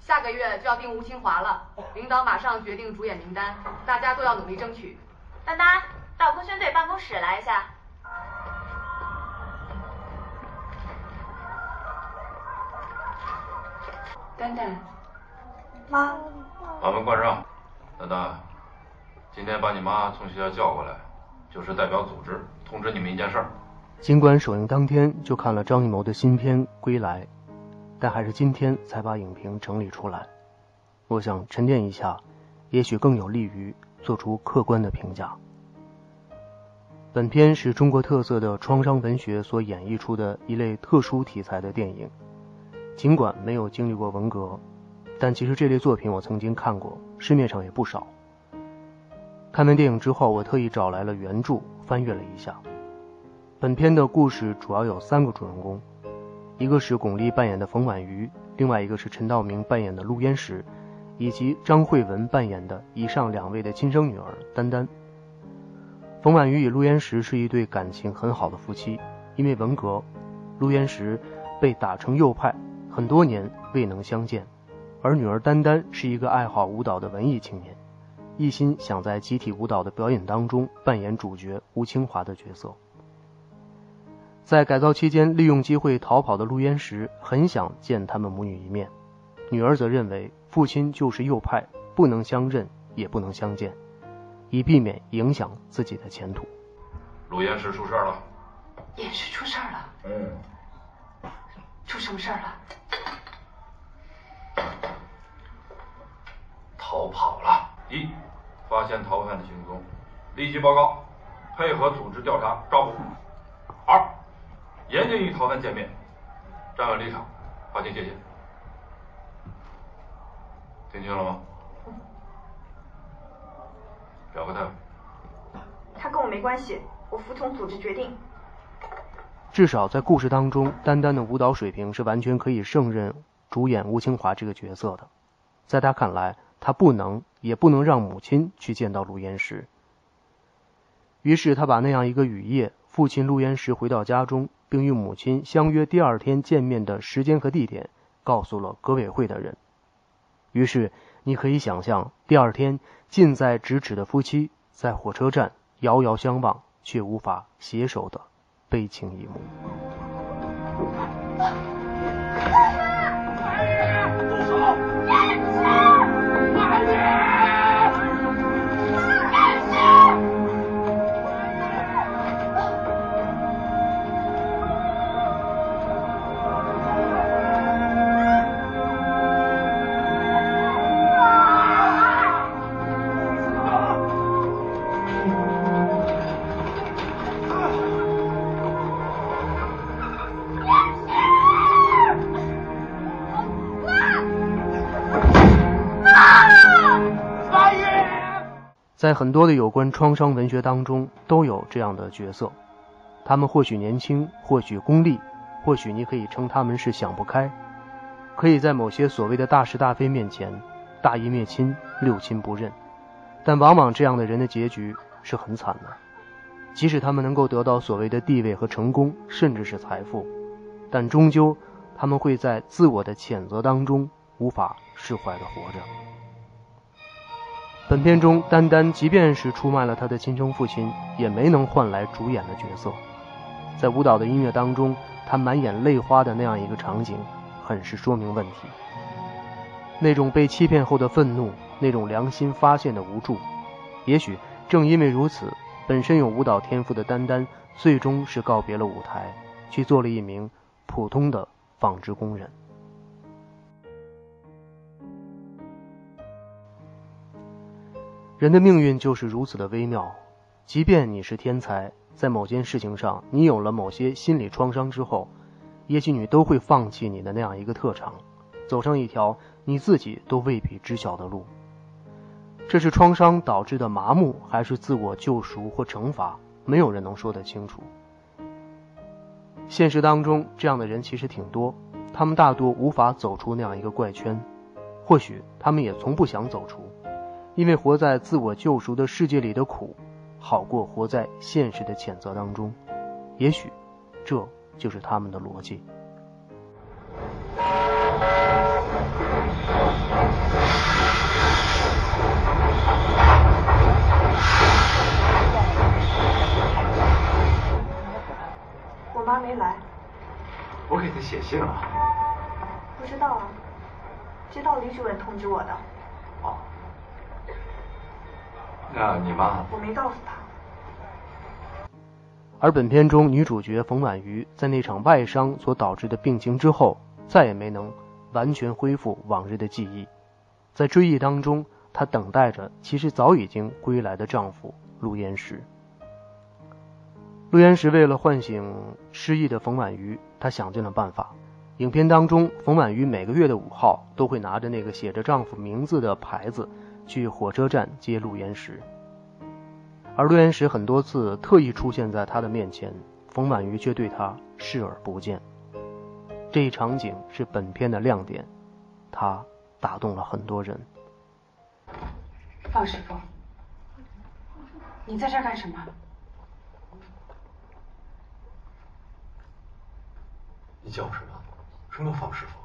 下个月就要定吴清华了，领导马上决定主演名单，大家都要努力争取。丹丹，到空宣队办公室来一下。丹丹，妈，把门关上。丹丹，今天把你妈从学校叫过来，就是代表组织通知你们一件事儿。尽管首映当天就看了张艺谋的新片《归来》，但还是今天才把影评整理出来。我想沉淀一下，也许更有利于做出客观的评价。本片是中国特色的创伤文学所演绎出的一类特殊题材的电影。尽管没有经历过文革，但其实这类作品我曾经看过，市面上也不少。看完电影之后，我特意找来了原著翻阅了一下。本片的故事主要有三个主人公，一个是巩俐扮演的冯婉瑜，另外一个是陈道明扮演的陆焉识，以及张慧雯扮演的以上两位的亲生女儿丹丹。冯婉瑜与陆焉识是一对感情很好的夫妻，因为文革，陆焉识被打成右派。很多年未能相见，而女儿丹丹是一个爱好舞蹈的文艺青年，一心想在集体舞蹈的表演当中扮演主角吴清华的角色。在改造期间利用机会逃跑的陆焉识很想见他们母女一面，女儿则认为父亲就是右派，不能相认也不能相见，以避免影响自己的前途。陆焉识出事了，也是出事了。嗯。出什么事儿了？逃跑了。一，发现逃犯的行踪，立即报告，配合组织调查抓捕。二，严禁与逃犯见面，站稳立场，划清界限。听清了吗？表个态。他跟我没关系，我服从组织决定。至少在故事当中，丹丹的舞蹈水平是完全可以胜任主演吴清华这个角色的。在他看来，他不能也不能让母亲去见到陆焉识。于是他把那样一个雨夜，父亲陆焉识回到家中，并与母亲相约第二天见面的时间和地点，告诉了革委会的人。于是你可以想象，第二天近在咫尺的夫妻在火车站遥遥相望，却无法携手的。悲情一幕。在很多的有关创伤文学当中，都有这样的角色，他们或许年轻，或许功利，或许你可以称他们是想不开，可以在某些所谓的大是大非面前大义灭亲，六亲不认，但往往这样的人的结局是很惨的。即使他们能够得到所谓的地位和成功，甚至是财富，但终究他们会在自我的谴责当中无法释怀的活着。本片中，丹丹即便是出卖了他的亲生父亲，也没能换来主演的角色。在舞蹈的音乐当中，他满眼泪花的那样一个场景，很是说明问题。那种被欺骗后的愤怒，那种良心发现的无助，也许正因为如此，本身有舞蹈天赋的丹丹，最终是告别了舞台，去做了一名普通的纺织工人。人的命运就是如此的微妙，即便你是天才，在某件事情上你有了某些心理创伤之后，也许你都会放弃你的那样一个特长，走上一条你自己都未必知晓的路。这是创伤导致的麻木，还是自我救赎或惩罚？没有人能说得清楚。现实当中，这样的人其实挺多，他们大多无法走出那样一个怪圈，或许他们也从不想走出。因为活在自我救赎的世界里的苦，好过活在现实的谴责当中。也许，这就是他们的逻辑。我妈没来。我给她写信了。不知道啊，接到李主任通知我的。哦。那你妈？我没告诉她。而本片中女主角冯婉瑜在那场外伤所导致的病情之后，再也没能完全恢复往日的记忆。在追忆当中，她等待着其实早已经归来的丈夫陆焉识。陆焉识为了唤醒失忆的冯婉瑜，他想尽了办法。影片当中，冯婉瑜每个月的五号都会拿着那个写着丈夫名字的牌子去火车站接陆岩石。而陆岩石很多次特意出现在他的面前，冯婉瑜却对他视而不见。这一场景是本片的亮点，它打动了很多人。方师傅，你在这儿干什么？你叫我什么？什么方师傅？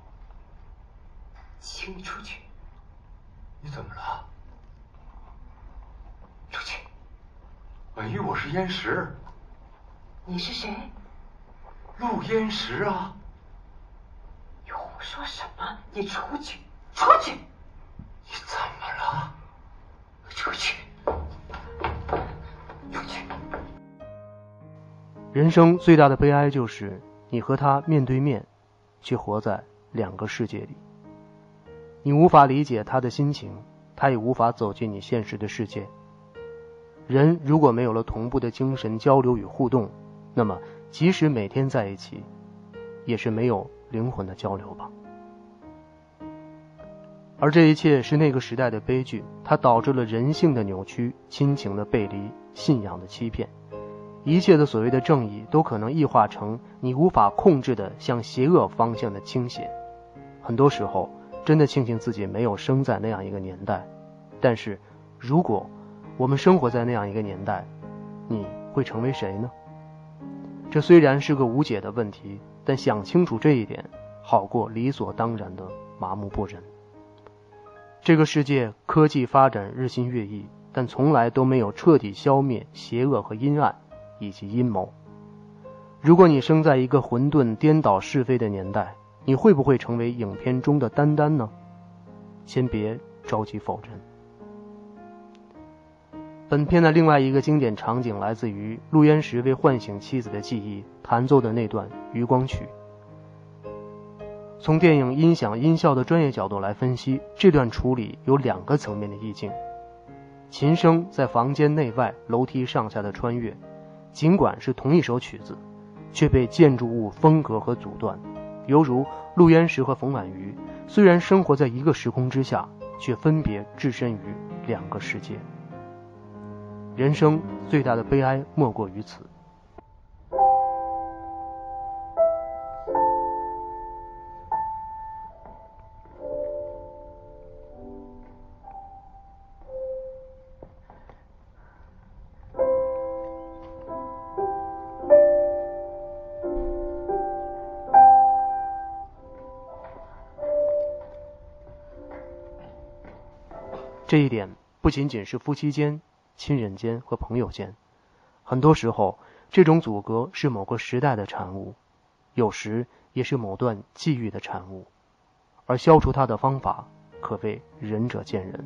请你出去。你怎么了？出去。婉玉，我是燕石。你是谁？陆燕石啊！你胡说什么？你出去，出去！你怎么了？出去！出去！人生最大的悲哀就是你和他面对面，却活在两个世界里。你无法理解他的心情，他也无法走进你现实的世界。人如果没有了同步的精神交流与互动，那么即使每天在一起，也是没有灵魂的交流吧。而这一切是那个时代的悲剧，它导致了人性的扭曲、亲情的背离、信仰的欺骗，一切的所谓的正义都可能异化成你无法控制的向邪恶方向的倾斜。很多时候，真的庆幸自己没有生在那样一个年代。但是，如果我们生活在那样一个年代，你会成为谁呢？这虽然是个无解的问题，但想清楚这一点，好过理所当然的麻木不仁。这个世界科技发展日新月异，但从来都没有彻底消灭邪恶和阴暗以及阴谋。如果你生在一个混沌颠倒是非的年代，你会不会成为影片中的丹丹呢？先别着急否认。本片的另外一个经典场景来自于陆焉识为唤醒妻子的记忆弹奏的那段《余光曲》。从电影音响音效的专业角度来分析，这段处理有两个层面的意境：琴声在房间内外、楼梯上下的穿越，尽管是同一首曲子，却被建筑物风格和阻断，犹如陆焉识和冯婉瑜虽然生活在一个时空之下，却分别置身于两个世界。人生最大的悲哀莫过于此。这一点不仅仅是夫妻间。亲人间和朋友间，很多时候，这种阻隔是某个时代的产物，有时也是某段际遇的产物，而消除它的方法可谓仁者见仁。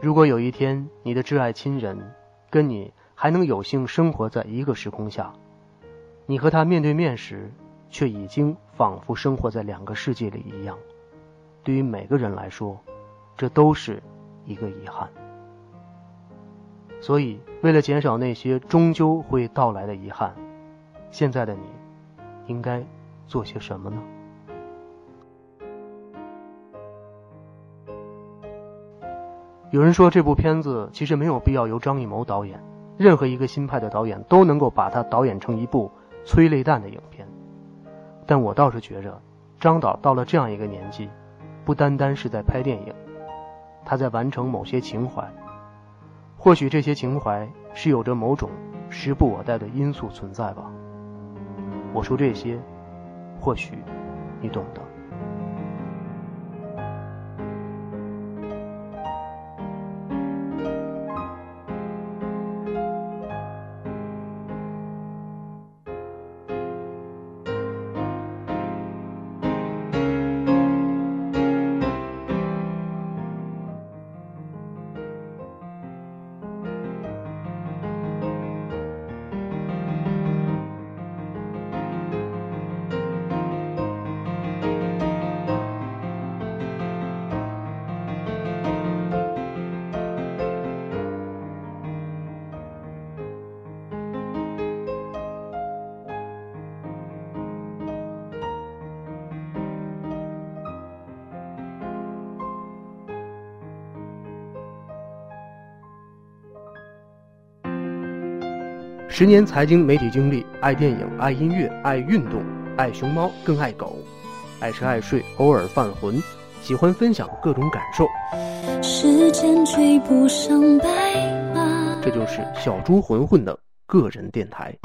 如果有一天你的挚爱亲人跟你还能有幸生活在一个时空下，你和他面对面时，却已经仿佛生活在两个世界里一样，对于每个人来说，这都是。一个遗憾，所以为了减少那些终究会到来的遗憾，现在的你应该做些什么呢？有人说这部片子其实没有必要由张艺谋导演，任何一个新派的导演都能够把它导演成一部催泪弹的影片，但我倒是觉着张导到了这样一个年纪，不单单是在拍电影。他在完成某些情怀，或许这些情怀是有着某种时不我待的因素存在吧。我说这些，或许你懂得。十年财经媒体经历，爱电影，爱音乐，爱运动，爱熊猫，更爱狗，爱吃爱睡，偶尔犯浑，喜欢分享各种感受。时间追不上白马，这就是小猪混混的个人电台。